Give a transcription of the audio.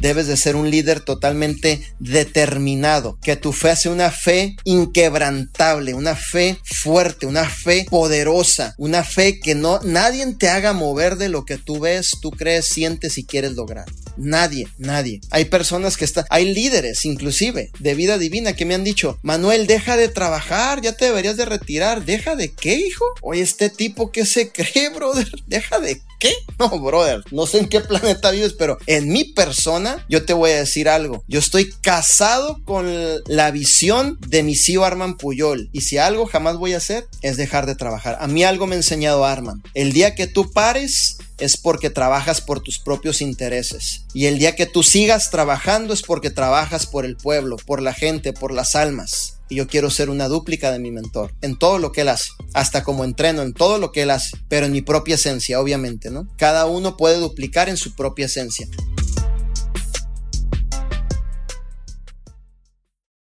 debes de ser un líder totalmente determinado, que tu fe sea una fe inquebrantable, una fe fuerte, una fe poderosa, una fe que no nadie te haga mover de lo que tú ves, tú crees, sientes y quieres lograr. Nadie, nadie. Hay personas que están, hay líderes inclusive de vida divina que me han dicho, Manuel, deja de trabajar, ya te deberías de retirar. ¿Deja de qué, hijo? Oye, este tipo que se cree, brother, deja de qué? No, brother, no sé en qué planeta vives, pero en mi persona, yo te voy a decir algo. Yo estoy casado con la visión de mi tío Arman Puyol. Y si algo jamás voy a hacer, es dejar de trabajar. A mí algo me ha enseñado Arman. El día que tú pares, es porque trabajas por tus propios intereses. Y el día que tú sigas trabajando es porque trabajas por el pueblo, por la gente, por las almas. Y yo quiero ser una dúplica de mi mentor, en todo lo que él hace, hasta como entreno, en todo lo que él hace, pero en mi propia esencia, obviamente, ¿no? Cada uno puede duplicar en su propia esencia.